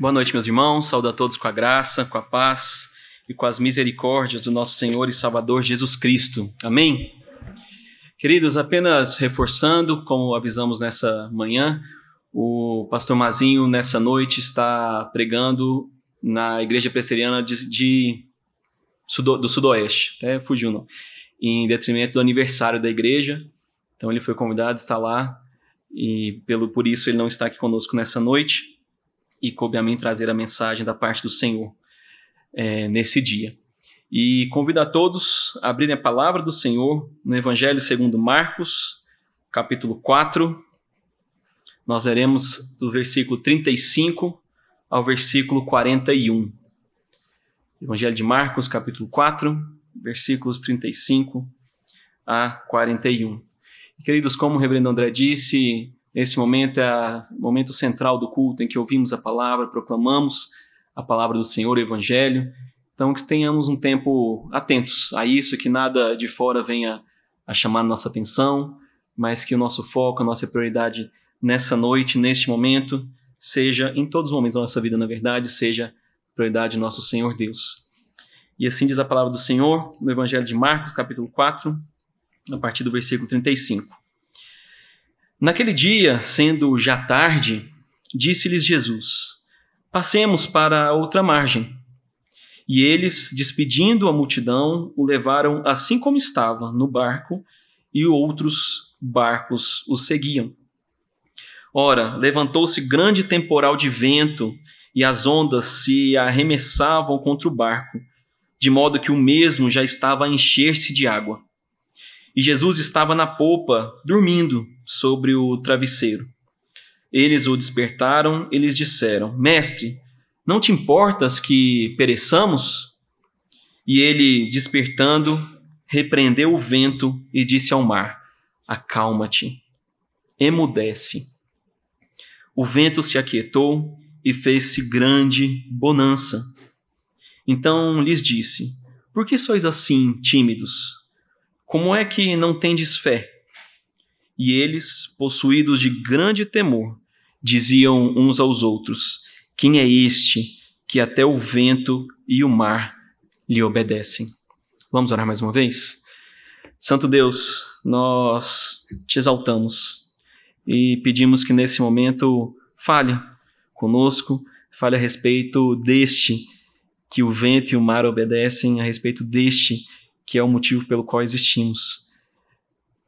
Boa noite, meus irmãos. Saúdo a todos com a graça, com a paz e com as misericórdias do nosso Senhor e Salvador Jesus Cristo. Amém? Queridos, apenas reforçando, como avisamos nessa manhã, o pastor Mazinho, nessa noite, está pregando na Igreja Presbiteriana de, de do Sudoeste, até fugiu, não, em detrimento do aniversário da igreja. Então, ele foi convidado, está lá, e pelo, por isso ele não está aqui conosco nessa noite e coube a mim trazer a mensagem da parte do Senhor é, nesse dia. E convido a todos a abrirem a palavra do Senhor no Evangelho segundo Marcos, capítulo 4. Nós leremos do versículo 35 ao versículo 41. Evangelho de Marcos, capítulo 4, versículos 35 a 41. E, queridos, como o reverendo André disse, esse momento é o momento central do culto em que ouvimos a palavra, proclamamos a palavra do Senhor, o Evangelho. Então, que tenhamos um tempo atentos a isso, que nada de fora venha a chamar nossa atenção, mas que o nosso foco, a nossa prioridade nessa noite, neste momento, seja, em todos os momentos da nossa vida, na verdade, seja prioridade do nosso Senhor Deus. E assim diz a palavra do Senhor no Evangelho de Marcos, capítulo 4, a partir do versículo 35. Naquele dia, sendo já tarde, disse-lhes Jesus: Passemos para outra margem. E eles, despedindo a multidão, o levaram assim como estava, no barco, e outros barcos o seguiam. Ora, levantou-se grande temporal de vento, e as ondas se arremessavam contra o barco, de modo que o mesmo já estava a encher-se de água. E Jesus estava na popa, dormindo sobre o travesseiro. Eles o despertaram e lhes disseram: Mestre, não te importas que pereçamos? E ele, despertando, repreendeu o vento e disse ao mar: Acalma-te, emudece. O vento se aquietou e fez-se grande bonança. Então lhes disse: Por que sois assim tímidos? Como é que não tendes fé? E eles, possuídos de grande temor, diziam uns aos outros: Quem é este que até o vento e o mar lhe obedecem? Vamos orar mais uma vez? Santo Deus, nós te exaltamos e pedimos que nesse momento fale conosco, fale a respeito deste que o vento e o mar obedecem, a respeito deste que é o motivo pelo qual existimos.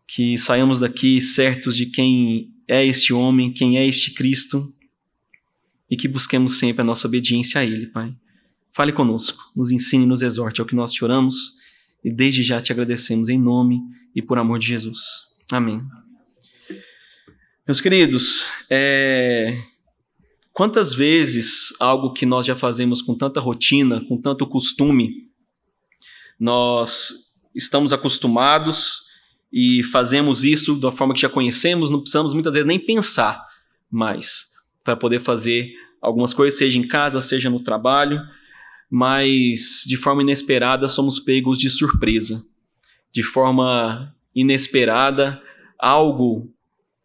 Que saiamos daqui certos de quem é este homem, quem é este Cristo, e que busquemos sempre a nossa obediência a Ele, Pai. Fale conosco, nos ensine, nos exorte, é o que nós te oramos e desde já te agradecemos em nome e por amor de Jesus. Amém. Meus queridos, é... quantas vezes algo que nós já fazemos com tanta rotina, com tanto costume, nós estamos acostumados e fazemos isso da forma que já conhecemos, não precisamos muitas vezes nem pensar mais para poder fazer algumas coisas, seja em casa, seja no trabalho, mas de forma inesperada somos pegos de surpresa. De forma inesperada, algo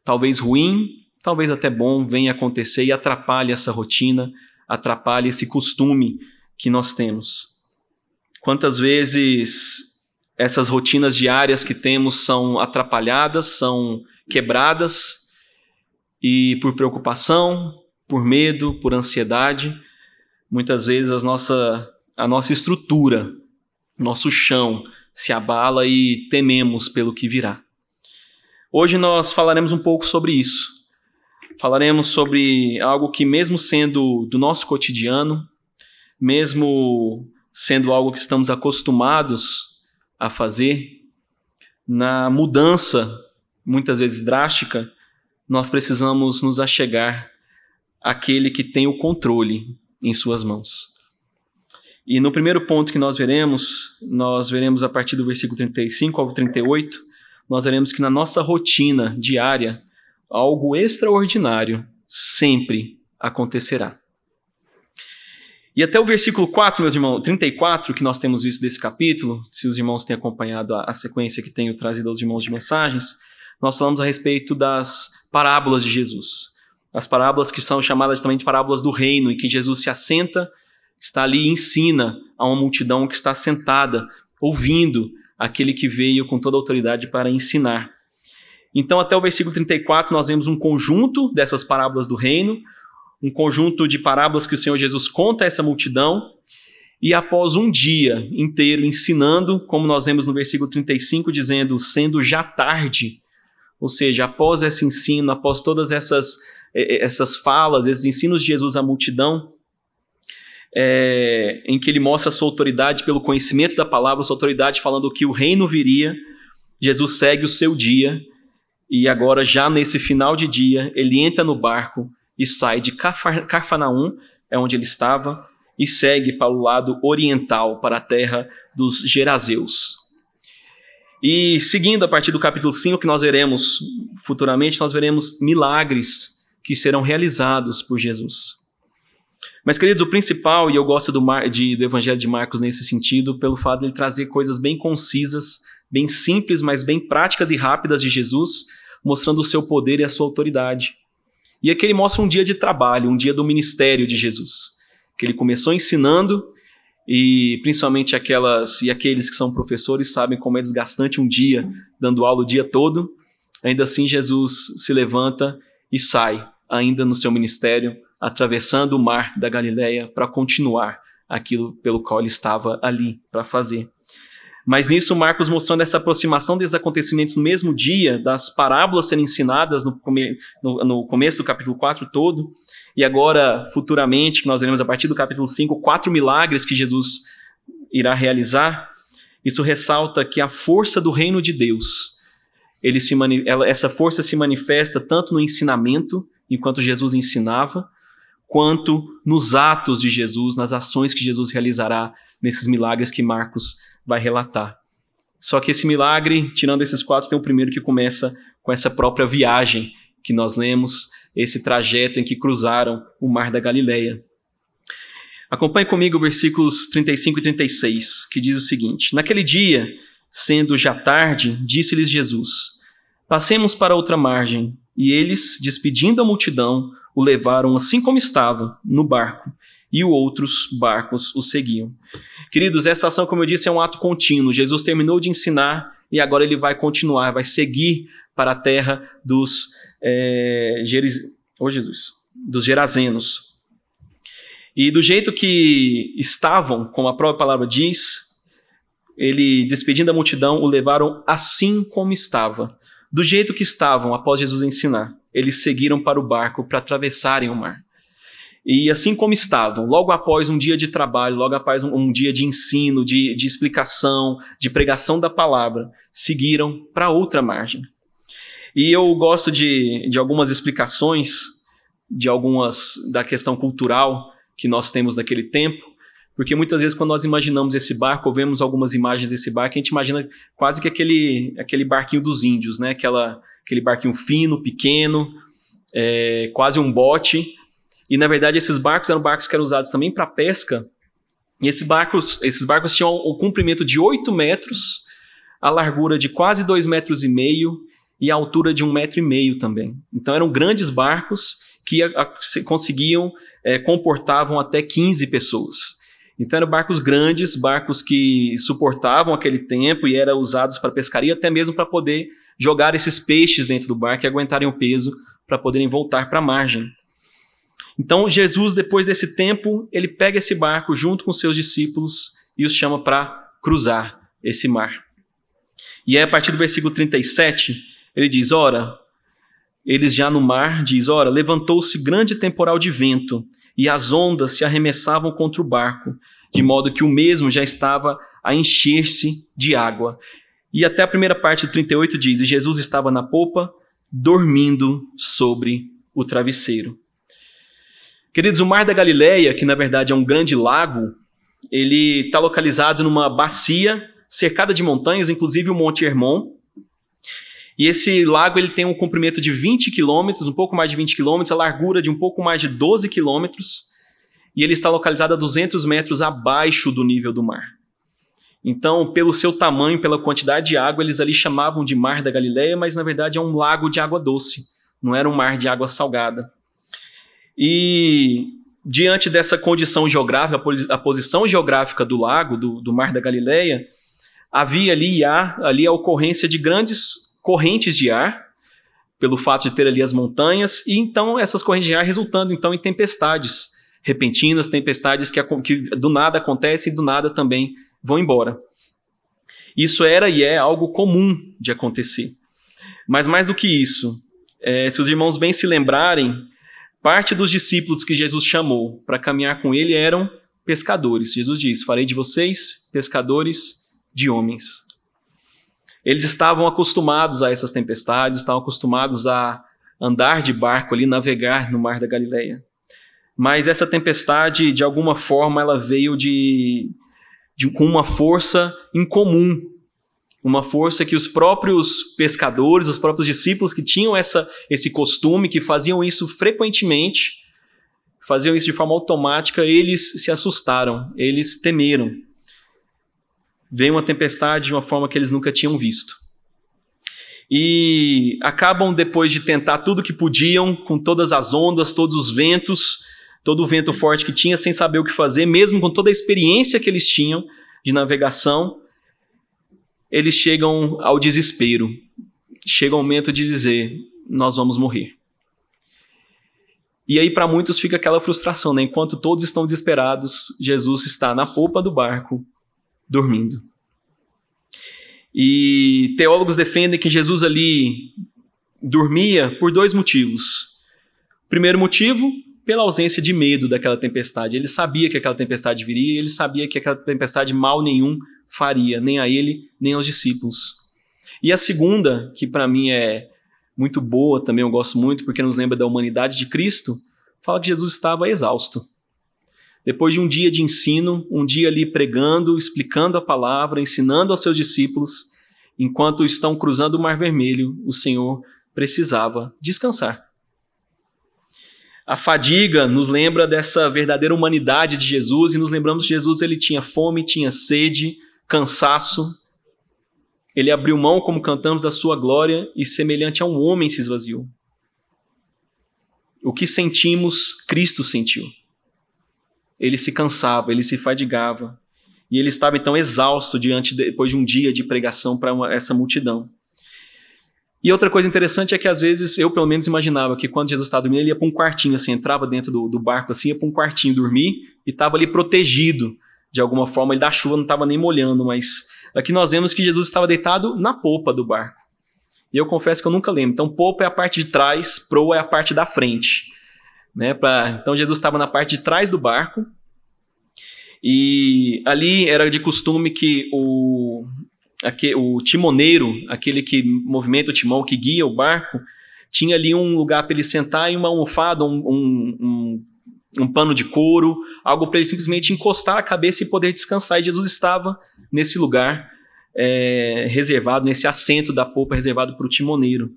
talvez ruim, talvez até bom, venha acontecer e atrapalhe essa rotina, atrapalhe esse costume que nós temos. Quantas vezes essas rotinas diárias que temos são atrapalhadas, são quebradas, e por preocupação, por medo, por ansiedade, muitas vezes a nossa, a nossa estrutura, nosso chão se abala e tememos pelo que virá. Hoje nós falaremos um pouco sobre isso. Falaremos sobre algo que, mesmo sendo do nosso cotidiano, mesmo sendo algo que estamos acostumados a fazer, na mudança, muitas vezes drástica, nós precisamos nos achegar àquele que tem o controle em suas mãos. E no primeiro ponto que nós veremos, nós veremos a partir do versículo 35 ao 38, nós veremos que na nossa rotina diária, algo extraordinário sempre acontecerá. E até o versículo 4, meus irmãos, 34, que nós temos visto desse capítulo, se os irmãos têm acompanhado a, a sequência que tenho trazido aos irmãos de mensagens, nós falamos a respeito das parábolas de Jesus. As parábolas que são chamadas também de parábolas do reino, em que Jesus se assenta, está ali e ensina a uma multidão que está sentada, ouvindo aquele que veio com toda a autoridade para ensinar. Então, até o versículo 34, nós vemos um conjunto dessas parábolas do reino, um conjunto de parábolas que o Senhor Jesus conta a essa multidão, e após um dia inteiro ensinando, como nós vemos no versículo 35, dizendo, sendo já tarde, ou seja, após esse ensino, após todas essas, essas falas, esses ensinos de Jesus à multidão, é, em que ele mostra a sua autoridade pelo conhecimento da palavra, sua autoridade falando que o reino viria, Jesus segue o seu dia, e agora, já nesse final de dia, ele entra no barco e sai de Carfanaum, é onde ele estava, e segue para o lado oriental, para a terra dos Gerazeus. E seguindo a partir do capítulo 5, que nós veremos futuramente, nós veremos milagres que serão realizados por Jesus. Mas, queridos, o principal, e eu gosto do, de, do Evangelho de Marcos nesse sentido, pelo fato de ele trazer coisas bem concisas, bem simples, mas bem práticas e rápidas de Jesus, mostrando o seu poder e a sua autoridade. E aqui ele mostra um dia de trabalho, um dia do ministério de Jesus que ele começou ensinando e principalmente aquelas e aqueles que são professores sabem como é desgastante um dia dando aula o dia todo. Ainda assim Jesus se levanta e sai ainda no seu ministério, atravessando o mar da Galileia para continuar aquilo pelo qual ele estava ali para fazer. Mas nisso, Marcos mostrando essa aproximação desses acontecimentos no mesmo dia, das parábolas sendo ensinadas no, come, no, no, começo do capítulo 4 todo, e agora, futuramente, que nós veremos a partir do capítulo 5, quatro milagres que Jesus irá realizar. Isso ressalta que a força do reino de Deus, se ela, essa força se manifesta tanto no ensinamento, enquanto Jesus ensinava, quanto nos atos de Jesus, nas ações que Jesus realizará nesses milagres que Marcos vai relatar. Só que esse milagre, tirando esses quatro, tem o primeiro que começa com essa própria viagem que nós lemos, esse trajeto em que cruzaram o mar da Galileia. Acompanhe comigo versículos 35 e 36, que diz o seguinte: Naquele dia, sendo já tarde, disse-lhes Jesus: Passemos para outra margem. E eles, despedindo a multidão, o levaram assim como estava, no barco, e outros barcos o seguiam. Queridos, essa ação, como eu disse, é um ato contínuo. Jesus terminou de ensinar e agora ele vai continuar, vai seguir para a terra dos, é, Geris... oh, Jesus, dos Gerazenos. E do jeito que estavam, como a própria palavra diz, ele, despedindo a multidão, o levaram assim como estava. Do jeito que estavam após Jesus ensinar, eles seguiram para o barco para atravessarem o mar. E assim como estavam, logo após um dia de trabalho, logo após um, um dia de ensino, de, de explicação, de pregação da palavra, seguiram para outra margem. E eu gosto de, de algumas explicações, de algumas da questão cultural que nós temos naquele tempo, porque muitas vezes quando nós imaginamos esse barco, ou vemos algumas imagens desse barco, a gente imagina quase que aquele, aquele barquinho dos índios, né? Aquela, aquele barquinho fino, pequeno, é, quase um bote, e na verdade esses barcos eram barcos que eram usados também para pesca. E esses barcos, esses barcos tinham o comprimento de 8 metros, a largura de quase 2 metros e meio e a altura de um metro e meio também. Então eram grandes barcos que a, a, conseguiam, é, comportavam até 15 pessoas. Então eram barcos grandes, barcos que suportavam aquele tempo e eram usados para pescaria, até mesmo para poder jogar esses peixes dentro do barco e aguentarem o peso para poderem voltar para a margem. Então, Jesus, depois desse tempo, ele pega esse barco junto com seus discípulos e os chama para cruzar esse mar. E aí, a partir do versículo 37, ele diz: Ora, eles já no mar, diz: Ora, levantou-se grande temporal de vento, e as ondas se arremessavam contra o barco, de modo que o mesmo já estava a encher-se de água. E até a primeira parte do 38 diz: E Jesus estava na popa, dormindo sobre o travesseiro. Queridos, o Mar da Galileia, que na verdade é um grande lago, ele está localizado numa bacia cercada de montanhas, inclusive o Monte Hermon. E esse lago ele tem um comprimento de 20 quilômetros, um pouco mais de 20 quilômetros, a largura de um pouco mais de 12 quilômetros, e ele está localizado a 200 metros abaixo do nível do mar. Então, pelo seu tamanho, pela quantidade de água, eles ali chamavam de Mar da Galileia, mas na verdade é um lago de água doce, não era um mar de água salgada. E diante dessa condição geográfica, a posição geográfica do lago, do, do Mar da Galileia, havia ali, há, ali a ocorrência de grandes correntes de ar, pelo fato de ter ali as montanhas, e então essas correntes de ar resultando então em tempestades repentinas, tempestades que, que do nada acontecem e do nada também vão embora. Isso era e é algo comum de acontecer. Mas mais do que isso, é, se os irmãos bem se lembrarem, Parte dos discípulos que Jesus chamou para caminhar com ele eram pescadores. Jesus diz: Farei de vocês pescadores de homens. Eles estavam acostumados a essas tempestades, estavam acostumados a andar de barco ali, navegar no mar da Galileia. Mas essa tempestade, de alguma forma, ela veio de, de com uma força incomum uma força que os próprios pescadores, os próprios discípulos que tinham essa, esse costume, que faziam isso frequentemente, faziam isso de forma automática, eles se assustaram, eles temeram. Veio uma tempestade de uma forma que eles nunca tinham visto. E acabam, depois de tentar tudo que podiam, com todas as ondas, todos os ventos, todo o vento forte que tinha, sem saber o que fazer, mesmo com toda a experiência que eles tinham de navegação, eles chegam ao desespero. Chega o momento de dizer: nós vamos morrer. E aí, para muitos, fica aquela frustração, né? Enquanto todos estão desesperados, Jesus está na polpa do barco, dormindo. E teólogos defendem que Jesus ali dormia por dois motivos. Primeiro motivo, pela ausência de medo daquela tempestade. Ele sabia que aquela tempestade viria, ele sabia que aquela tempestade mal nenhum faria, nem a ele, nem aos discípulos. E a segunda, que para mim é muito boa, também eu gosto muito, porque nos lembra da humanidade de Cristo, fala que Jesus estava exausto. Depois de um dia de ensino, um dia ali pregando, explicando a palavra, ensinando aos seus discípulos, enquanto estão cruzando o Mar Vermelho, o Senhor precisava descansar. A fadiga nos lembra dessa verdadeira humanidade de Jesus e nos lembramos que Jesus ele tinha fome, tinha sede, cansaço. Ele abriu mão, como cantamos, da sua glória e, semelhante a um homem, se esvaziou. O que sentimos, Cristo sentiu. Ele se cansava, ele se fadigava. E ele estava então exausto diante depois de um dia de pregação para essa multidão. E outra coisa interessante é que às vezes eu pelo menos imaginava que quando Jesus estava dormindo, ele ia para um quartinho, assim, entrava dentro do, do barco assim, ia para um quartinho dormir e estava ali protegido de alguma forma, ele da chuva não estava nem molhando, mas aqui nós vemos que Jesus estava deitado na polpa do barco. E eu confesso que eu nunca lembro. Então, polpa é a parte de trás, proa é a parte da frente. Né, pra... Então, Jesus estava na parte de trás do barco. E ali era de costume que o, aqui, o timoneiro, aquele que movimenta o timão, que guia o barco, tinha ali um lugar para ele sentar e uma almofada, um, um, um um pano de couro, algo para ele simplesmente encostar a cabeça e poder descansar. E Jesus estava nesse lugar é, reservado, nesse assento da polpa reservado para o timoneiro.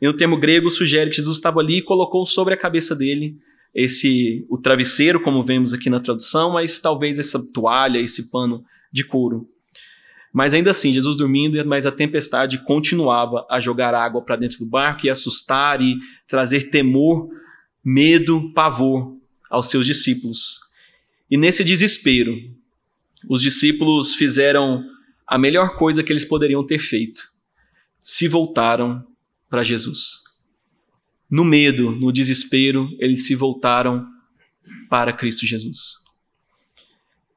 E no termo grego sugere que Jesus estava ali e colocou sobre a cabeça dele esse o travesseiro, como vemos aqui na tradução, mas talvez essa toalha, esse pano de couro. Mas ainda assim, Jesus dormindo, mas a tempestade continuava a jogar água para dentro do barco e assustar e trazer temor, medo, pavor aos seus discípulos. E nesse desespero, os discípulos fizeram a melhor coisa que eles poderiam ter feito: se voltaram para Jesus. No medo, no desespero, eles se voltaram para Cristo Jesus.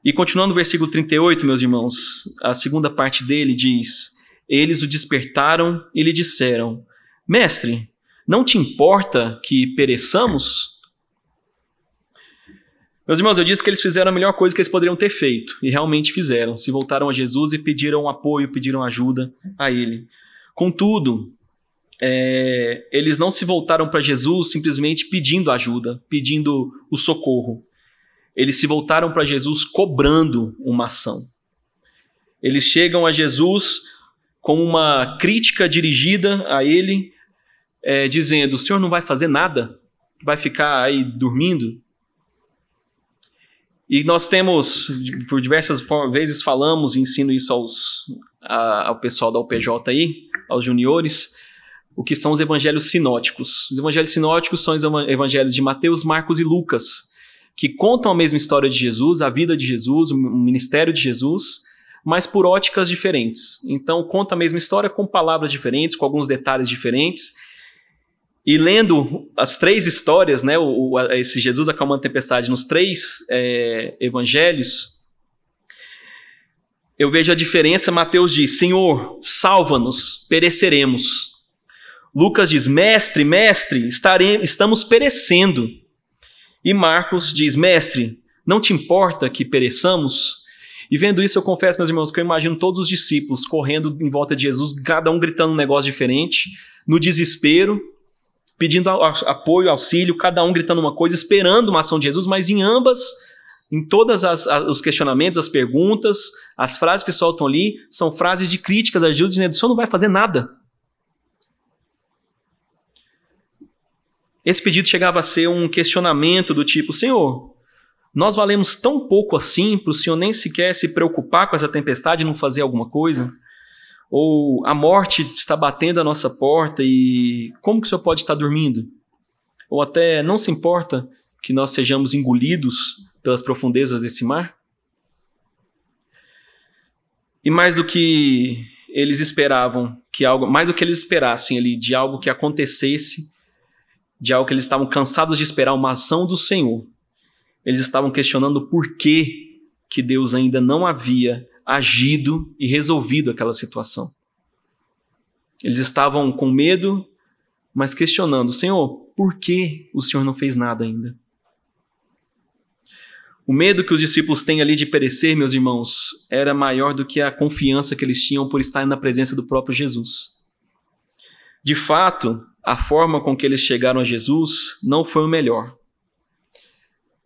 E continuando o versículo 38, meus irmãos, a segunda parte dele diz: Eles o despertaram e lhe disseram: Mestre, não te importa que pereçamos? Meus irmãos, eu disse que eles fizeram a melhor coisa que eles poderiam ter feito, e realmente fizeram. Se voltaram a Jesus e pediram apoio, pediram ajuda a Ele. Contudo, é, eles não se voltaram para Jesus simplesmente pedindo ajuda, pedindo o socorro. Eles se voltaram para Jesus cobrando uma ação. Eles chegam a Jesus com uma crítica dirigida a Ele, é, dizendo: O senhor não vai fazer nada? Vai ficar aí dormindo? E nós temos, por diversas vezes falamos ensino isso aos, a, ao pessoal da UPJ aí, aos juniores, o que são os evangelhos sinóticos. Os evangelhos sinóticos são os evangelhos de Mateus, Marcos e Lucas, que contam a mesma história de Jesus, a vida de Jesus, o ministério de Jesus, mas por óticas diferentes. Então, conta a mesma história com palavras diferentes, com alguns detalhes diferentes. E lendo as três histórias, né, o, o esse Jesus acalmando a tempestade nos três é, evangelhos, eu vejo a diferença. Mateus diz: Senhor, salva-nos, pereceremos. Lucas diz: Mestre, mestre, estaremos, estamos perecendo. E Marcos diz: Mestre, não te importa que pereçamos? E vendo isso, eu confesso, meus irmãos, que eu imagino todos os discípulos correndo em volta de Jesus, cada um gritando um negócio diferente, no desespero, pedindo apoio, auxílio, cada um gritando uma coisa, esperando uma ação de Jesus, mas em ambas, em todos os questionamentos, as perguntas, as frases que soltam ali, são frases de críticas a Jesus, dizendo: o senhor não vai fazer nada. Esse pedido chegava a ser um questionamento do tipo: Senhor, nós valemos tão pouco assim para o Senhor nem sequer se preocupar com essa tempestade e não fazer alguma coisa? Ou a morte está batendo a nossa porta e como que o Senhor pode estar dormindo? Ou até não se importa que nós sejamos engolidos pelas profundezas desse mar? E mais do que eles esperavam que algo, mais do que eles esperassem ali de algo que acontecesse, de algo que eles estavam cansados de esperar uma ação do Senhor. Eles estavam questionando por que, que Deus ainda não havia agido e resolvido aquela situação. Eles estavam com medo, mas questionando: Senhor, por que o Senhor não fez nada ainda? O medo que os discípulos têm ali de perecer, meus irmãos, era maior do que a confiança que eles tinham por estar na presença do próprio Jesus. De fato, a forma com que eles chegaram a Jesus não foi o melhor.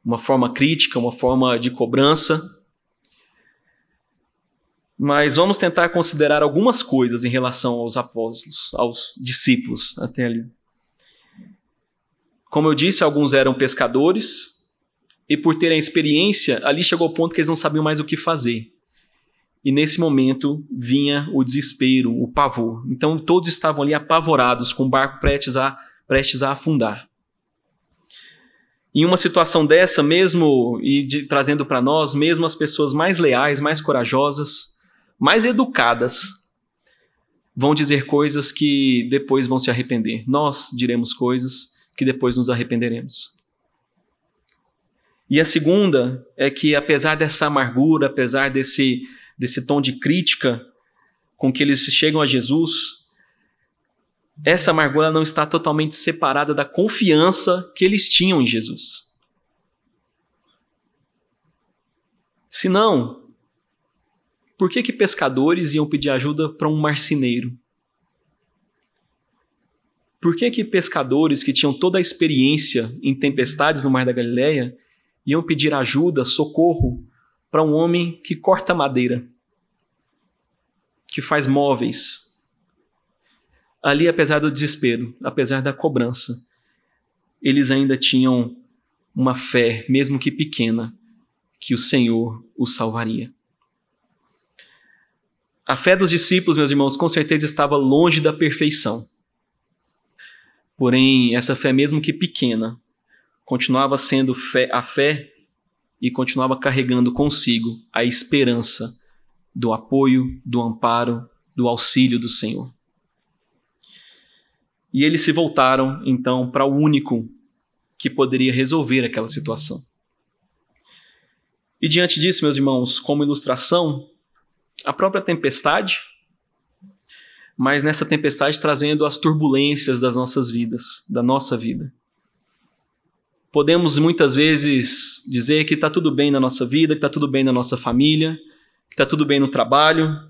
Uma forma crítica, uma forma de cobrança. Mas vamos tentar considerar algumas coisas em relação aos apóstolos, aos discípulos até ali. Como eu disse, alguns eram pescadores, e por terem experiência, ali chegou o ponto que eles não sabiam mais o que fazer. E nesse momento vinha o desespero, o pavor. Então todos estavam ali apavorados, com o barco prestes a, prestes a afundar. Em uma situação dessa, mesmo e de, trazendo para nós, mesmo as pessoas mais leais, mais corajosas, mais educadas, vão dizer coisas que depois vão se arrepender. Nós diremos coisas que depois nos arrependeremos. E a segunda é que, apesar dessa amargura, apesar desse desse tom de crítica com que eles chegam a Jesus, essa amargura não está totalmente separada da confiança que eles tinham em Jesus. Se não, por que, que pescadores iam pedir ajuda para um marceneiro? Por que, que pescadores que tinham toda a experiência em tempestades no Mar da Galileia iam pedir ajuda, socorro para um homem que corta madeira, que faz móveis. Ali, apesar do desespero, apesar da cobrança, eles ainda tinham uma fé, mesmo que pequena, que o Senhor os salvaria. A fé dos discípulos, meus irmãos, com certeza estava longe da perfeição. Porém, essa fé, mesmo que pequena, continuava sendo fé, a fé e continuava carregando consigo a esperança do apoio, do amparo, do auxílio do Senhor. E eles se voltaram então para o único que poderia resolver aquela situação. E diante disso, meus irmãos, como ilustração, a própria tempestade, mas nessa tempestade trazendo as turbulências das nossas vidas, da nossa vida. Podemos muitas vezes dizer que está tudo bem na nossa vida, que está tudo bem na nossa família, que está tudo bem no trabalho,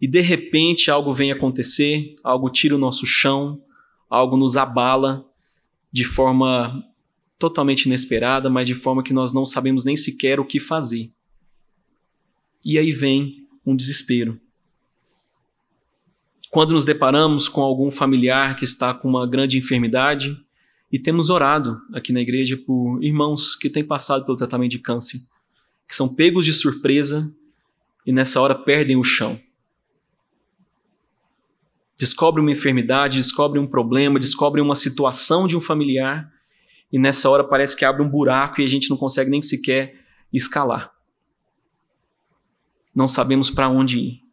e de repente algo vem acontecer, algo tira o nosso chão, algo nos abala de forma totalmente inesperada, mas de forma que nós não sabemos nem sequer o que fazer. E aí vem um desespero. Quando nos deparamos com algum familiar que está com uma grande enfermidade, e temos orado aqui na igreja por irmãos que têm passado pelo tratamento de câncer, que são pegos de surpresa e nessa hora perdem o chão. descobre uma enfermidade, descobre um problema, descobre uma situação de um familiar, e nessa hora parece que abre um buraco e a gente não consegue nem sequer escalar. Não sabemos para onde ir.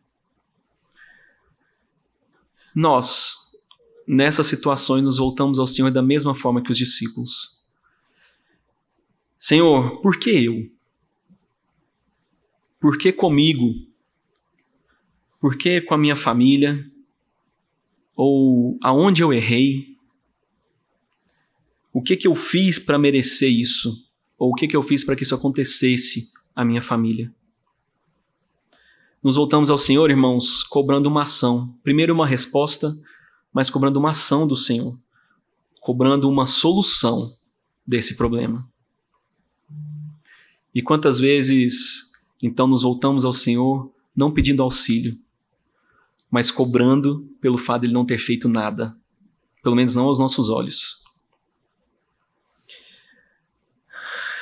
Nós, nessas situações, nos voltamos ao Senhor da mesma forma que os discípulos. Senhor, por que eu? Por que comigo? Por que com a minha família? Ou aonde eu errei? O que que eu fiz para merecer isso? Ou o que que eu fiz para que isso acontecesse à minha família? Nos voltamos ao Senhor, irmãos, cobrando uma ação. Primeiro uma resposta, mas cobrando uma ação do Senhor. Cobrando uma solução desse problema. E quantas vezes então nos voltamos ao Senhor não pedindo auxílio, mas cobrando pelo fato de ele não ter feito nada, pelo menos não aos nossos olhos.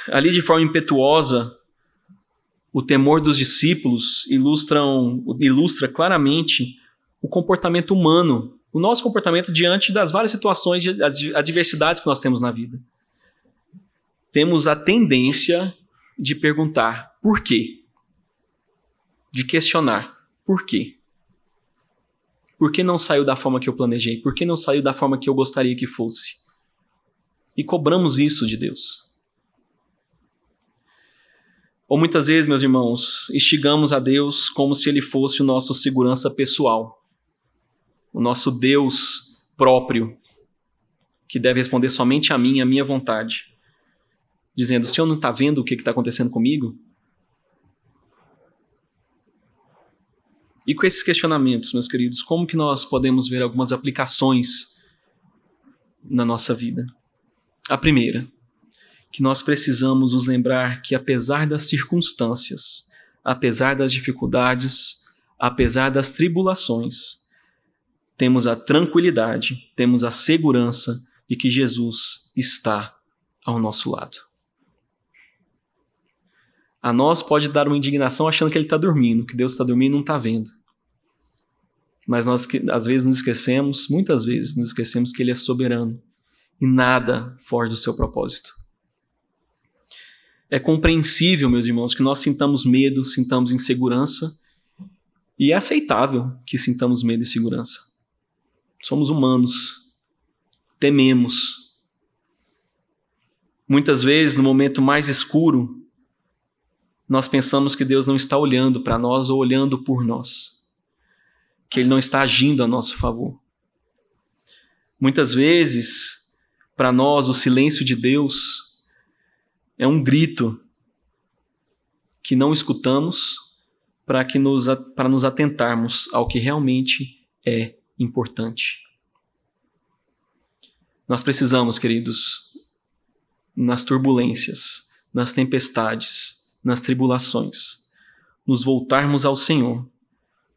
Ali de forma impetuosa, o temor dos discípulos ilustram, ilustra claramente o comportamento humano, o nosso comportamento diante das várias situações de adversidades que nós temos na vida. Temos a tendência de perguntar por quê? De questionar por quê? Por que não saiu da forma que eu planejei? Por que não saiu da forma que eu gostaria que fosse? E cobramos isso de Deus. Ou muitas vezes, meus irmãos, instigamos a Deus como se ele fosse o nosso segurança pessoal, o nosso Deus próprio, que deve responder somente a mim, a minha vontade dizendo: o senhor não está vendo o que está acontecendo comigo? E com esses questionamentos, meus queridos, como que nós podemos ver algumas aplicações na nossa vida? A primeira, que nós precisamos nos lembrar que apesar das circunstâncias, apesar das dificuldades, apesar das tribulações, temos a tranquilidade, temos a segurança de que Jesus está ao nosso lado. A nós pode dar uma indignação achando que ele está dormindo, que Deus está dormindo e não está vendo. Mas nós, às vezes, nos esquecemos, muitas vezes, nos esquecemos que ele é soberano e nada foge do seu propósito. É compreensível, meus irmãos, que nós sintamos medo, sintamos insegurança, e é aceitável que sintamos medo e insegurança. Somos humanos, tememos. Muitas vezes, no momento mais escuro, nós pensamos que Deus não está olhando para nós ou olhando por nós, que Ele não está agindo a nosso favor. Muitas vezes, para nós, o silêncio de Deus é um grito que não escutamos para que nos, para nos atentarmos ao que realmente é importante. Nós precisamos, queridos, nas turbulências, nas tempestades, nas tribulações, nos voltarmos ao Senhor,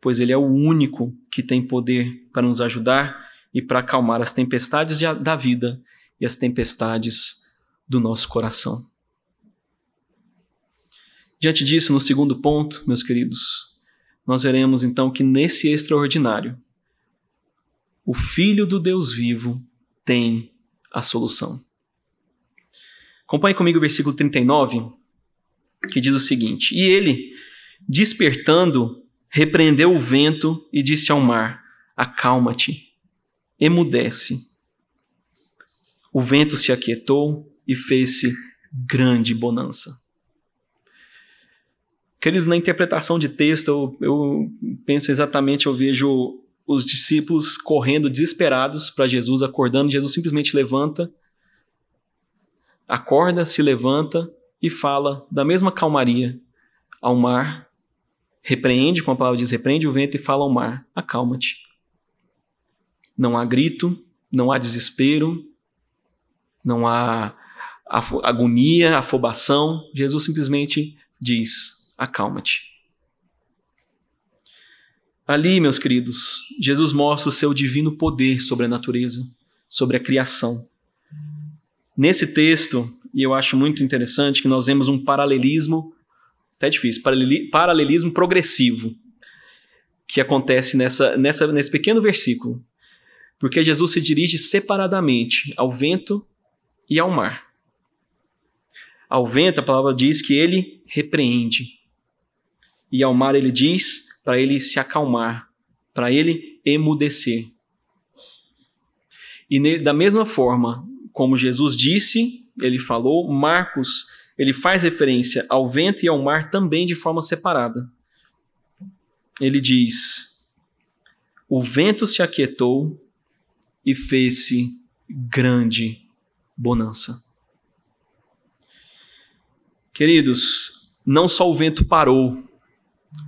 pois Ele é o único que tem poder para nos ajudar e para acalmar as tempestades da vida e as tempestades do nosso coração. Diante disso, no segundo ponto, meus queridos, nós veremos então que nesse extraordinário, o Filho do Deus vivo tem a solução. Acompanhe comigo o versículo 39 que diz o seguinte: E ele, despertando, repreendeu o vento e disse ao mar: Acalma-te, emudece. O vento se aquietou e fez-se grande bonança. Queridos, na interpretação de texto, eu, eu penso exatamente, eu vejo os discípulos correndo desesperados para Jesus, acordando. Jesus simplesmente levanta, acorda, se levanta e fala da mesma calmaria ao mar, repreende, como a palavra diz, repreende o vento e fala ao mar: acalma-te. Não há grito, não há desespero, não há agonia, afobação. Jesus simplesmente diz: acalma-te. Ali, meus queridos, Jesus mostra o seu divino poder sobre a natureza, sobre a criação. Nesse texto, e eu acho muito interessante que nós vemos um paralelismo, até difícil, paralelismo progressivo, que acontece nessa, nessa, nesse pequeno versículo. Porque Jesus se dirige separadamente ao vento e ao mar. Ao vento, a palavra diz que ele repreende. E ao mar, ele diz para ele se acalmar, para ele emudecer. E da mesma forma como Jesus disse, ele falou, Marcos, ele faz referência ao vento e ao mar também de forma separada. Ele diz: O vento se aquietou e fez-se grande bonança. Queridos, não só o vento parou,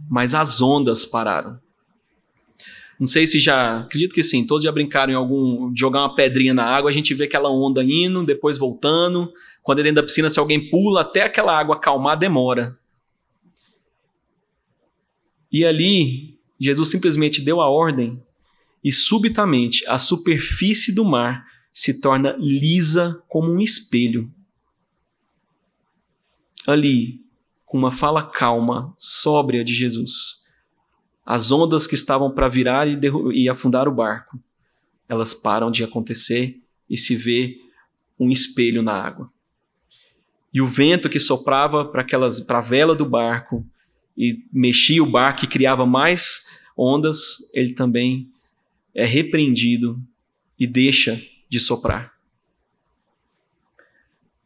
mas as ondas pararam. Não sei se já, acredito que sim, todos já brincaram em algum, jogar uma pedrinha na água, a gente vê aquela onda indo, depois voltando. Quando é dentro da piscina, se alguém pula, até aquela água acalmar, demora. E ali, Jesus simplesmente deu a ordem e subitamente a superfície do mar se torna lisa como um espelho. Ali, com uma fala calma, sóbria de Jesus, as ondas que estavam para virar e, e afundar o barco, elas param de acontecer e se vê um espelho na água. E o vento que soprava para aquelas para a vela do barco e mexia o barco e criava mais ondas, ele também é repreendido e deixa de soprar.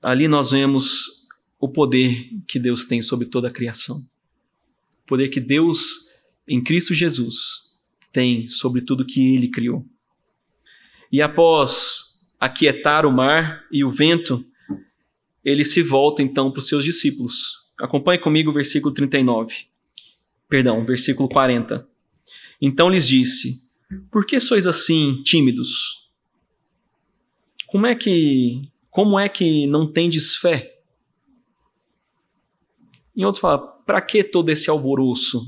Ali nós vemos o poder que Deus tem sobre toda a criação. O poder que Deus em Cristo Jesus tem sobre tudo que ele criou. E após aquietar o mar e o vento, ele se volta então para os seus discípulos. Acompanhe comigo o versículo 39. Perdão, versículo 40. Então lhes disse: Por que sois assim tímidos? Como é que como é que não tendes fé? Em outras palavras, para que todo esse alvoroço?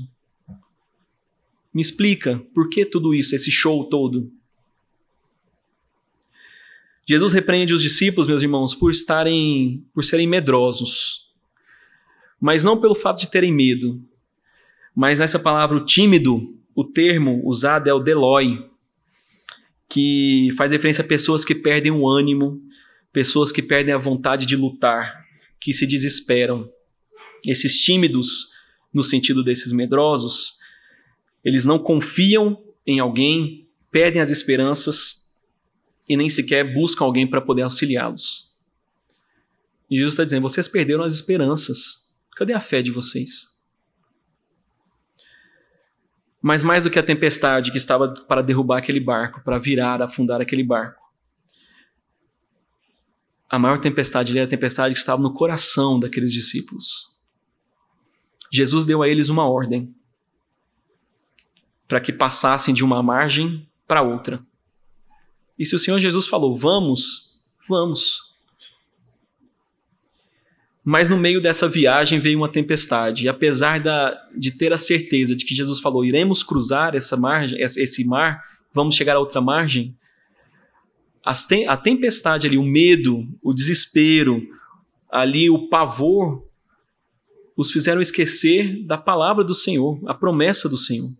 Me explica por que tudo isso, esse show todo? Jesus repreende os discípulos, meus irmãos, por estarem, por serem medrosos. Mas não pelo fato de terem medo. Mas nessa palavra o tímido, o termo usado é o deloi, que faz referência a pessoas que perdem o ânimo, pessoas que perdem a vontade de lutar, que se desesperam. Esses tímidos, no sentido desses medrosos, eles não confiam em alguém, perdem as esperanças e nem sequer buscam alguém para poder auxiliá-los. E Jesus está dizendo: vocês perderam as esperanças. Cadê a fé de vocês? Mas mais do que a tempestade que estava para derrubar aquele barco, para virar, afundar aquele barco, a maior tempestade era a tempestade que estava no coração daqueles discípulos. Jesus deu a eles uma ordem para que passassem de uma margem para outra. E se o Senhor Jesus falou, vamos, vamos. Mas no meio dessa viagem veio uma tempestade, e apesar da, de ter a certeza de que Jesus falou, iremos cruzar essa margem, esse mar, vamos chegar a outra margem, a tempestade ali, o medo, o desespero, ali o pavor, os fizeram esquecer da palavra do Senhor, a promessa do Senhor.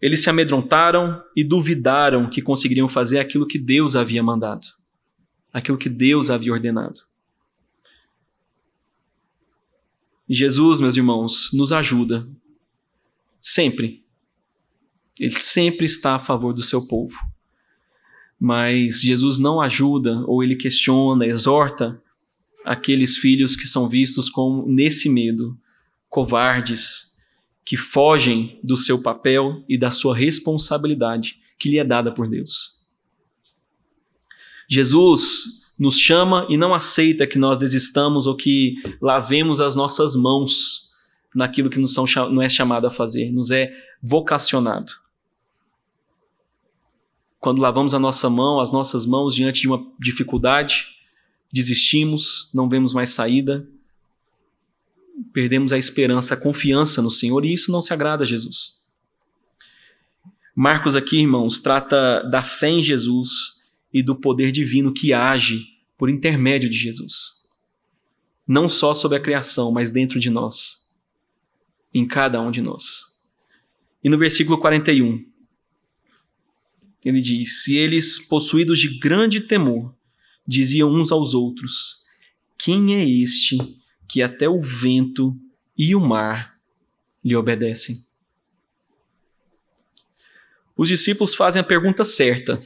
Eles se amedrontaram e duvidaram que conseguiriam fazer aquilo que Deus havia mandado, aquilo que Deus havia ordenado. Jesus, meus irmãos, nos ajuda sempre. Ele sempre está a favor do seu povo. Mas Jesus não ajuda ou ele questiona, exorta aqueles filhos que são vistos como nesse medo, covardes, que fogem do seu papel e da sua responsabilidade que lhe é dada por Deus. Jesus nos chama e não aceita que nós desistamos ou que lavemos as nossas mãos naquilo que não é chamado a fazer, nos é vocacionado. Quando lavamos a nossa mão, as nossas mãos diante de uma dificuldade, desistimos, não vemos mais saída, perdemos a esperança, a confiança no Senhor, e isso não se agrada a Jesus. Marcos aqui, irmãos, trata da fé em Jesus e do poder divino que age por intermédio de Jesus. Não só sobre a criação, mas dentro de nós. em cada um de nós. E no versículo 41, ele diz: Se eles, possuídos de grande temor, diziam uns aos outros: Quem é este que até o vento e o mar lhe obedecem? Os discípulos fazem a pergunta certa,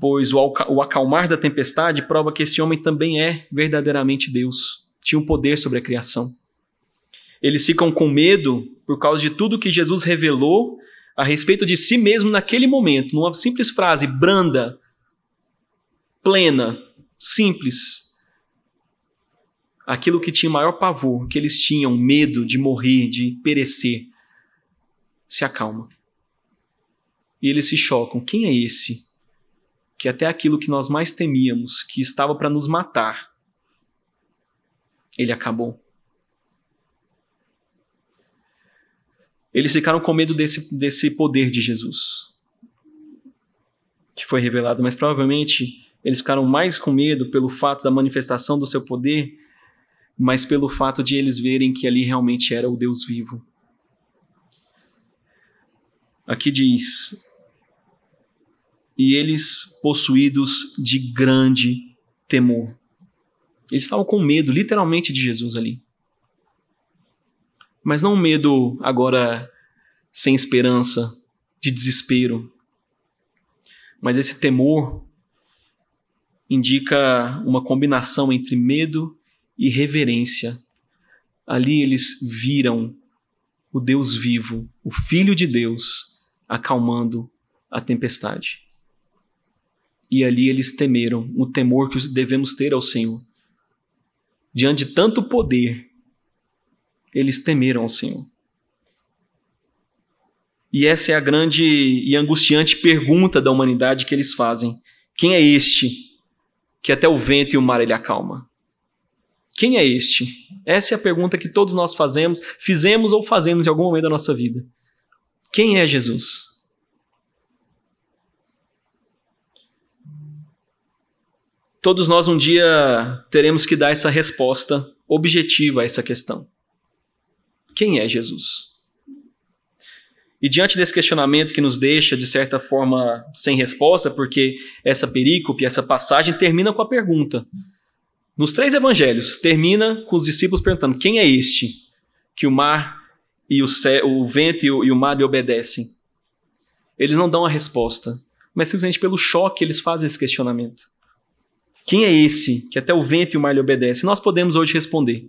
pois o acalmar da tempestade prova que esse homem também é verdadeiramente Deus, tinha um poder sobre a criação. Eles ficam com medo por causa de tudo que Jesus revelou a respeito de si mesmo naquele momento, numa simples frase branda, plena, simples. Aquilo que tinha maior pavor, que eles tinham medo de morrer, de perecer, se acalma. E eles se chocam. Quem é esse? Que até aquilo que nós mais temíamos, que estava para nos matar, ele acabou. Eles ficaram com medo desse, desse poder de Jesus, que foi revelado, mas provavelmente eles ficaram mais com medo pelo fato da manifestação do seu poder, mas pelo fato de eles verem que ali realmente era o Deus vivo. Aqui diz: e eles possuídos de grande temor. Eles estavam com medo, literalmente, de Jesus ali. Mas não um medo agora sem esperança, de desespero. Mas esse temor indica uma combinação entre medo e reverência. Ali eles viram o Deus vivo, o Filho de Deus, acalmando a tempestade e ali eles temeram o temor que devemos ter ao Senhor. Diante de tanto poder, eles temeram ao Senhor. E essa é a grande e angustiante pergunta da humanidade que eles fazem: quem é este que até o vento e o mar ele acalma? Quem é este? Essa é a pergunta que todos nós fazemos, fizemos ou fazemos em algum momento da nossa vida. Quem é Jesus? Todos nós um dia teremos que dar essa resposta objetiva a essa questão. Quem é Jesus? E diante desse questionamento que nos deixa, de certa forma, sem resposta, porque essa perícope, essa passagem termina com a pergunta. Nos três evangelhos, termina com os discípulos perguntando: quem é este que o mar e o, céu, o vento e o, e o mar lhe obedecem? Eles não dão a resposta, mas simplesmente pelo choque eles fazem esse questionamento. Quem é esse que até o vento e o mar lhe obedecem? Nós podemos hoje responder.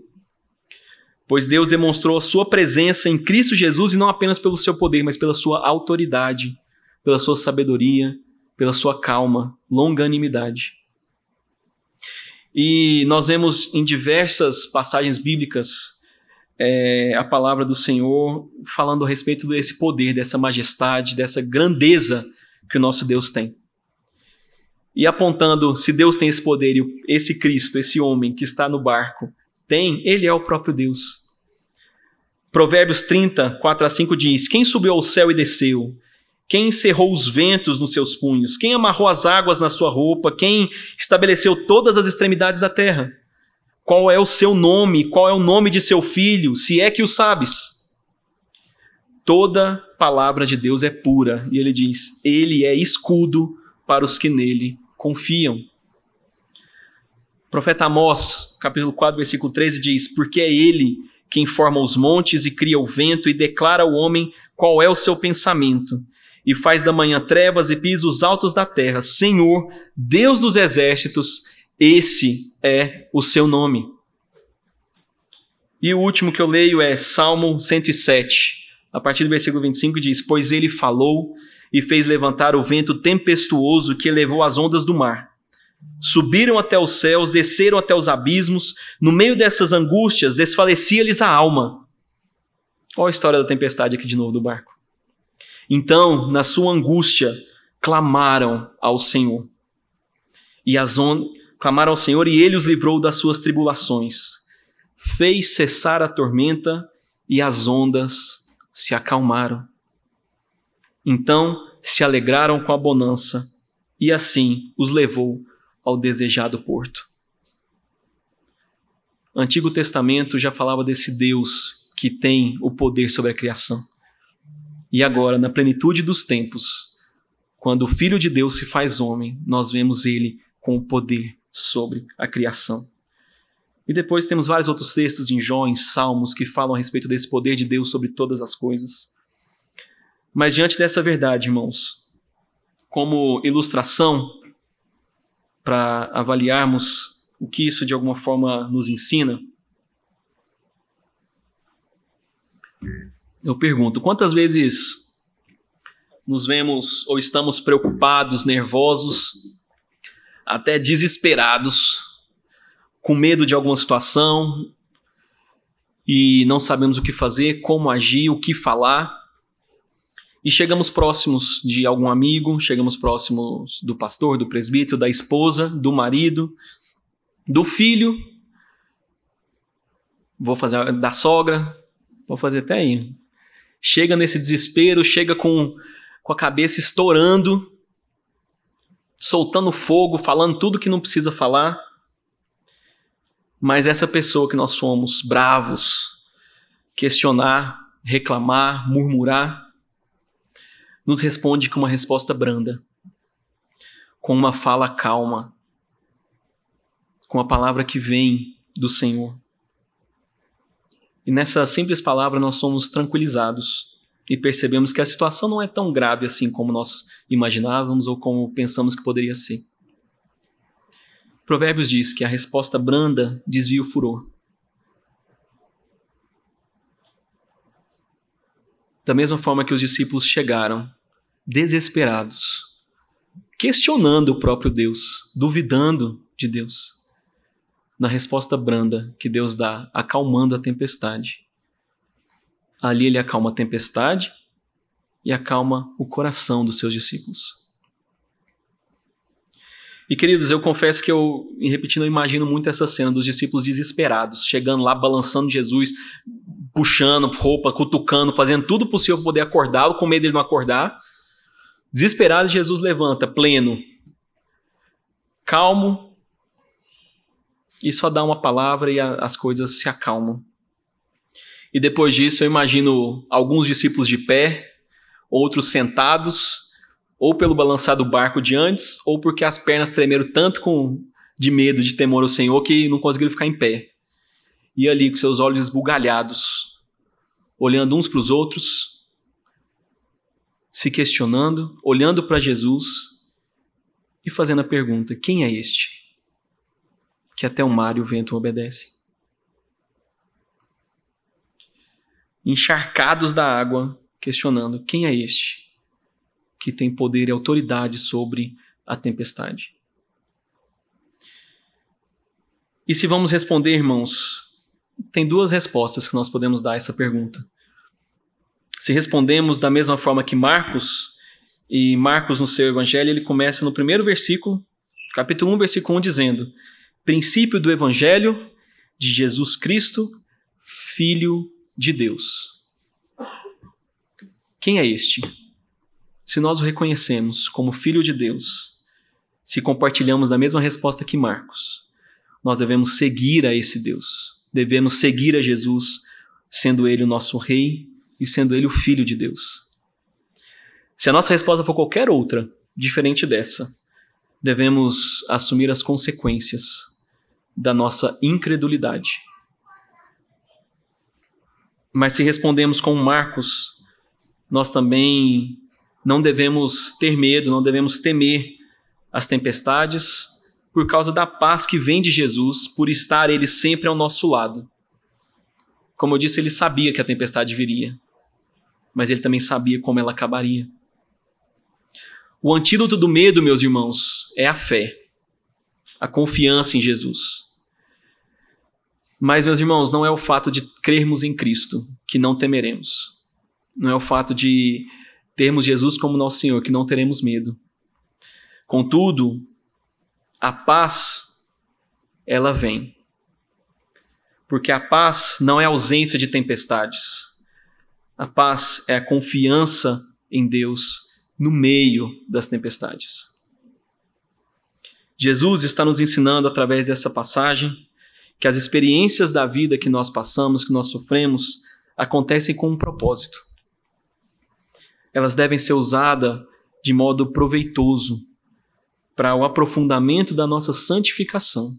Pois Deus demonstrou a sua presença em Cristo Jesus e não apenas pelo seu poder, mas pela sua autoridade, pela sua sabedoria, pela sua calma, longanimidade. E nós vemos em diversas passagens bíblicas é, a palavra do Senhor falando a respeito desse poder, dessa majestade, dessa grandeza que o nosso Deus tem e apontando se Deus tem esse poder esse Cristo, esse homem que está no barco, tem, ele é o próprio Deus. Provérbios 30, 4 a 5 diz: Quem subiu ao céu e desceu? Quem encerrou os ventos nos seus punhos? Quem amarrou as águas na sua roupa? Quem estabeleceu todas as extremidades da terra? Qual é o seu nome? Qual é o nome de seu filho? Se é que o sabes. Toda palavra de Deus é pura. E ele diz: Ele é escudo para os que nele confiam. O profeta Amós, capítulo 4, versículo 13 diz: Porque é ele quem forma os montes e cria o vento e declara ao homem qual é o seu pensamento, e faz da manhã trevas e pisa os altos da terra. Senhor, Deus dos exércitos, esse é o seu nome. E o último que eu leio é Salmo 107, a partir do versículo 25 diz: Pois ele falou e fez levantar o vento tempestuoso que levou as ondas do mar. Subiram até os céus, desceram até os abismos, no meio dessas angústias desfalecia-lhes a alma. Olha a história da tempestade aqui de novo do barco. Então, na sua angústia, clamaram ao Senhor. E as on... clamaram ao Senhor e ele os livrou das suas tribulações. Fez cessar a tormenta e as ondas se acalmaram. Então se alegraram com a bonança, e assim os levou ao desejado porto. Antigo Testamento já falava desse Deus que tem o poder sobre a criação. E agora, na plenitude dos tempos, quando o Filho de Deus se faz homem, nós vemos ele com o poder sobre a criação. E depois temos vários outros textos em Jó, em Salmos, que falam a respeito desse poder de Deus sobre todas as coisas. Mas diante dessa verdade, irmãos, como ilustração, para avaliarmos o que isso de alguma forma nos ensina, eu pergunto: quantas vezes nos vemos ou estamos preocupados, nervosos, até desesperados, com medo de alguma situação e não sabemos o que fazer, como agir, o que falar? E chegamos próximos de algum amigo, chegamos próximos do pastor, do presbítero, da esposa, do marido, do filho, vou fazer da sogra, vou fazer até aí. Chega nesse desespero, chega com, com a cabeça estourando, soltando fogo, falando tudo que não precisa falar. Mas essa pessoa que nós somos, bravos, questionar, reclamar, murmurar, nos responde com uma resposta branda, com uma fala calma, com a palavra que vem do Senhor. E nessa simples palavra nós somos tranquilizados e percebemos que a situação não é tão grave assim como nós imaginávamos ou como pensamos que poderia ser. Provérbios diz que a resposta branda desvia o furor. Da mesma forma que os discípulos chegaram, desesperados, questionando o próprio Deus, duvidando de Deus na resposta branda que Deus dá, acalmando a tempestade. Ali ele acalma a tempestade e acalma o coração dos seus discípulos. E queridos, eu confesso que eu, em repetindo, eu imagino muito essa cena dos discípulos desesperados, chegando lá, balançando Jesus, puxando roupa, cutucando, fazendo tudo possível para poder acordá-lo, com medo de ele não acordar. Desesperado, Jesus levanta, pleno, calmo, e só dá uma palavra e a, as coisas se acalmam. E depois disso, eu imagino alguns discípulos de pé, outros sentados, ou pelo balançar do barco de antes, ou porque as pernas tremeram tanto com de medo, de temor ao Senhor, que não conseguiram ficar em pé. E ali, com seus olhos esbugalhados, olhando uns para os outros, se questionando, olhando para Jesus e fazendo a pergunta: quem é este? que até o mar e o vento obedecem. Encharcados da água, questionando: quem é este que tem poder e autoridade sobre a tempestade? E se vamos responder, irmãos, tem duas respostas que nós podemos dar a essa pergunta. Se respondemos da mesma forma que Marcos, e Marcos no seu evangelho, ele começa no primeiro versículo, capítulo 1, versículo 1, dizendo: princípio do Evangelho de Jesus Cristo, Filho de Deus. Quem é este? Se nós o reconhecemos como Filho de Deus, se compartilhamos da mesma resposta que Marcos, nós devemos seguir a esse Deus, devemos seguir a Jesus, sendo Ele o nosso Rei e sendo Ele o Filho de Deus. Se a nossa resposta for qualquer outra, diferente dessa, devemos assumir as consequências da nossa incredulidade. Mas se respondemos com Marcos, nós também não devemos ter medo, não devemos temer as tempestades, por causa da paz que vem de Jesus, por estar ele sempre ao nosso lado. Como eu disse, ele sabia que a tempestade viria, mas ele também sabia como ela acabaria. O antídoto do medo, meus irmãos, é a fé, a confiança em Jesus. Mas, meus irmãos, não é o fato de crermos em Cristo que não temeremos. Não é o fato de termos Jesus como nosso Senhor que não teremos medo. Contudo, a paz, ela vem. Porque a paz não é ausência de tempestades. A paz é a confiança em Deus no meio das tempestades. Jesus está nos ensinando através dessa passagem que as experiências da vida que nós passamos, que nós sofremos, acontecem com um propósito. Elas devem ser usadas de modo proveitoso para o aprofundamento da nossa santificação.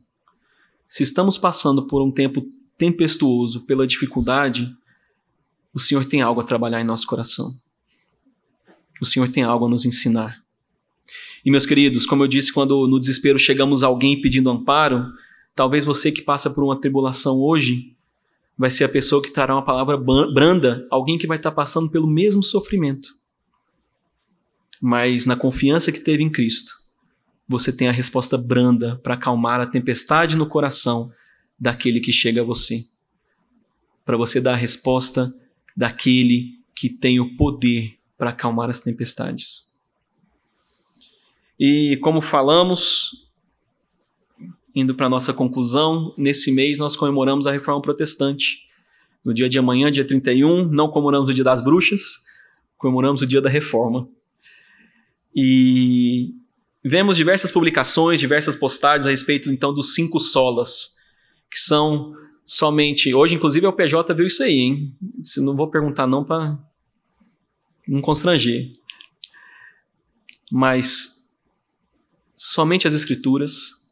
Se estamos passando por um tempo tempestuoso, pela dificuldade, o Senhor tem algo a trabalhar em nosso coração. O Senhor tem algo a nos ensinar. E meus queridos, como eu disse, quando no desespero chegamos a alguém pedindo amparo, talvez você que passa por uma tribulação hoje vai ser a pessoa que trará uma palavra branda, alguém que vai estar passando pelo mesmo sofrimento. Mas na confiança que teve em Cristo, você tem a resposta branda para acalmar a tempestade no coração daquele que chega a você. Para você dar a resposta daquele que tem o poder para acalmar as tempestades. E como falamos, indo para nossa conclusão, nesse mês nós comemoramos a Reforma Protestante. No dia de amanhã, dia 31, não comemoramos o Dia das Bruxas, comemoramos o Dia da Reforma. E vemos diversas publicações, diversas postagens a respeito então dos cinco solas, que são somente. Hoje, inclusive, o PJ viu isso aí, hein? Se não vou perguntar, não, para não constranger. Mas somente as Escrituras,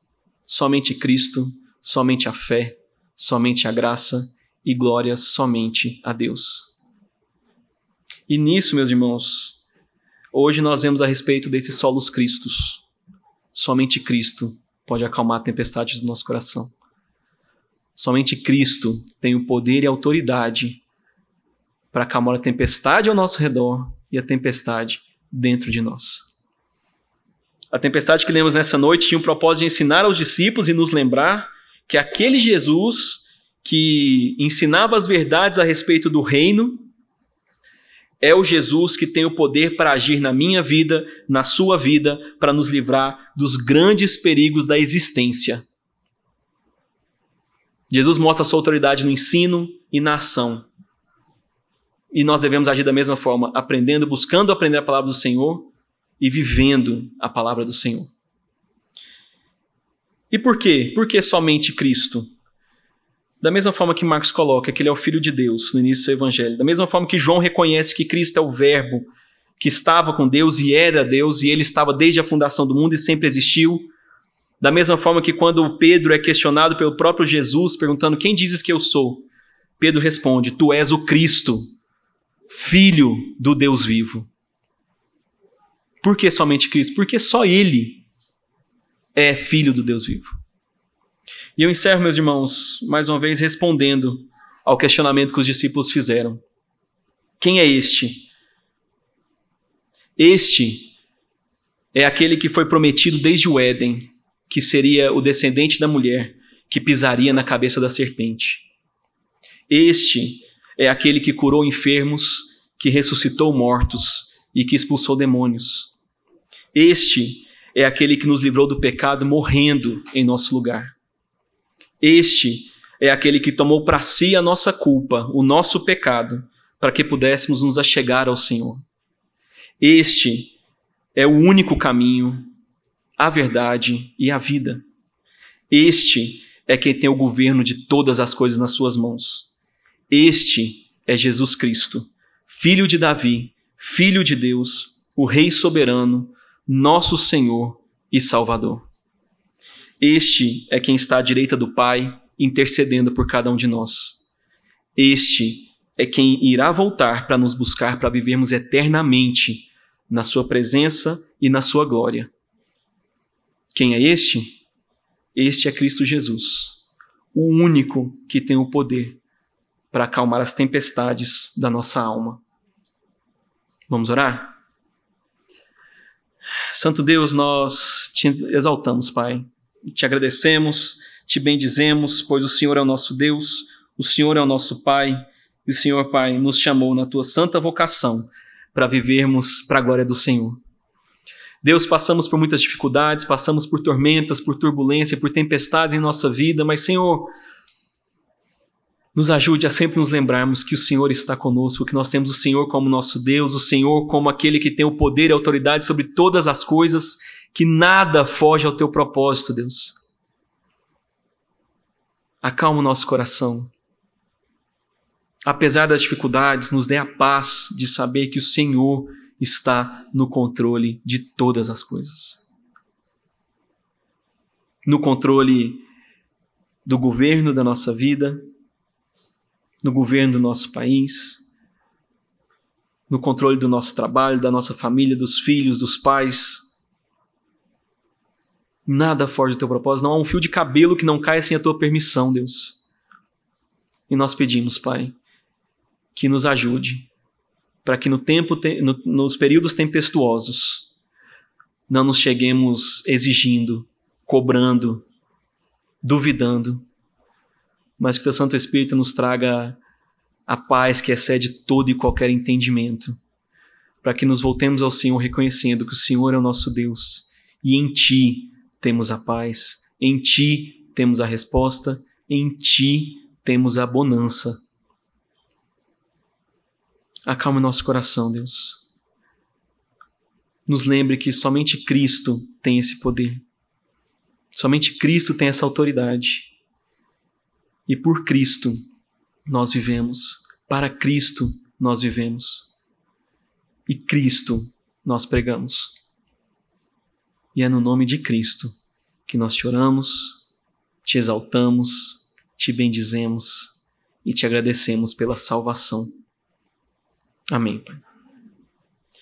somente Cristo, somente a fé, somente a graça e glória somente a Deus. E nisso, meus irmãos, hoje nós vemos a respeito desses solos Cristos. Somente Cristo pode acalmar a tempestade do nosso coração. Somente Cristo tem o poder e autoridade para acalmar a tempestade ao nosso redor e a tempestade dentro de nós. A tempestade que lemos nessa noite tinha o propósito de ensinar aos discípulos e nos lembrar que aquele Jesus que ensinava as verdades a respeito do reino é o Jesus que tem o poder para agir na minha vida, na sua vida, para nos livrar dos grandes perigos da existência. Jesus mostra a sua autoridade no ensino e na ação. E nós devemos agir da mesma forma, aprendendo, buscando aprender a palavra do Senhor e vivendo a palavra do Senhor. E por quê? Por que somente Cristo? Da mesma forma que Marcos coloca que ele é o Filho de Deus no início do seu Evangelho, da mesma forma que João reconhece que Cristo é o Verbo que estava com Deus e era Deus, e ele estava desde a fundação do mundo e sempre existiu, da mesma forma que quando Pedro é questionado pelo próprio Jesus, perguntando: Quem dizes que eu sou? Pedro responde: Tu és o Cristo, filho do Deus vivo. Por que somente Cristo? Porque só Ele é filho do Deus vivo. E eu encerro, meus irmãos, mais uma vez respondendo ao questionamento que os discípulos fizeram. Quem é este? Este é aquele que foi prometido desde o Éden, que seria o descendente da mulher que pisaria na cabeça da serpente. Este é aquele que curou enfermos, que ressuscitou mortos e que expulsou demônios. Este é aquele que nos livrou do pecado morrendo em nosso lugar. Este é aquele que tomou para si a nossa culpa, o nosso pecado, para que pudéssemos nos achegar ao Senhor. Este é o único caminho, a verdade e a vida. Este é quem tem o governo de todas as coisas nas suas mãos. Este é Jesus Cristo, filho de Davi, filho de Deus, o Rei soberano, nosso Senhor e Salvador. Este é quem está à direita do Pai, intercedendo por cada um de nós. Este é quem irá voltar para nos buscar para vivermos eternamente na Sua presença e na Sua glória. Quem é este? Este é Cristo Jesus, o único que tem o poder para acalmar as tempestades da nossa alma. Vamos orar? Santo Deus, nós te exaltamos, Pai. Te agradecemos, te bendizemos, pois o Senhor é o nosso Deus, o Senhor é o nosso Pai, e o Senhor, Pai, nos chamou na tua santa vocação para vivermos para a glória do Senhor. Deus, passamos por muitas dificuldades, passamos por tormentas, por turbulência, por tempestades em nossa vida, mas, Senhor, nos ajude a sempre nos lembrarmos que o Senhor está conosco, que nós temos o Senhor como nosso Deus, o Senhor como aquele que tem o poder e autoridade sobre todas as coisas, que nada foge ao teu propósito, Deus. Acalma o nosso coração. apesar das dificuldades, nos dê a paz de saber que o Senhor está no controle de todas as coisas. No controle do governo da nossa vida, no governo do nosso país, no controle do nosso trabalho, da nossa família, dos filhos, dos pais. Nada foge do teu propósito, não há um fio de cabelo que não caia sem a tua permissão, Deus. E nós pedimos, Pai, que nos ajude, para que no tempo, no, nos períodos tempestuosos, não nos cheguemos exigindo, cobrando, duvidando, mas que o teu Santo Espírito nos traga a paz que excede todo e qualquer entendimento, para que nos voltemos ao Senhor reconhecendo que o Senhor é o nosso Deus e em Ti temos a paz, em Ti temos a resposta, em Ti temos a bonança. Acalme nosso coração, Deus. Nos lembre que somente Cristo tem esse poder. Somente Cristo tem essa autoridade. E por Cristo nós vivemos. Para Cristo nós vivemos. E Cristo nós pregamos. E é no nome de Cristo que nós te oramos, te exaltamos, te bendizemos e te agradecemos pela salvação. Amém, Pai.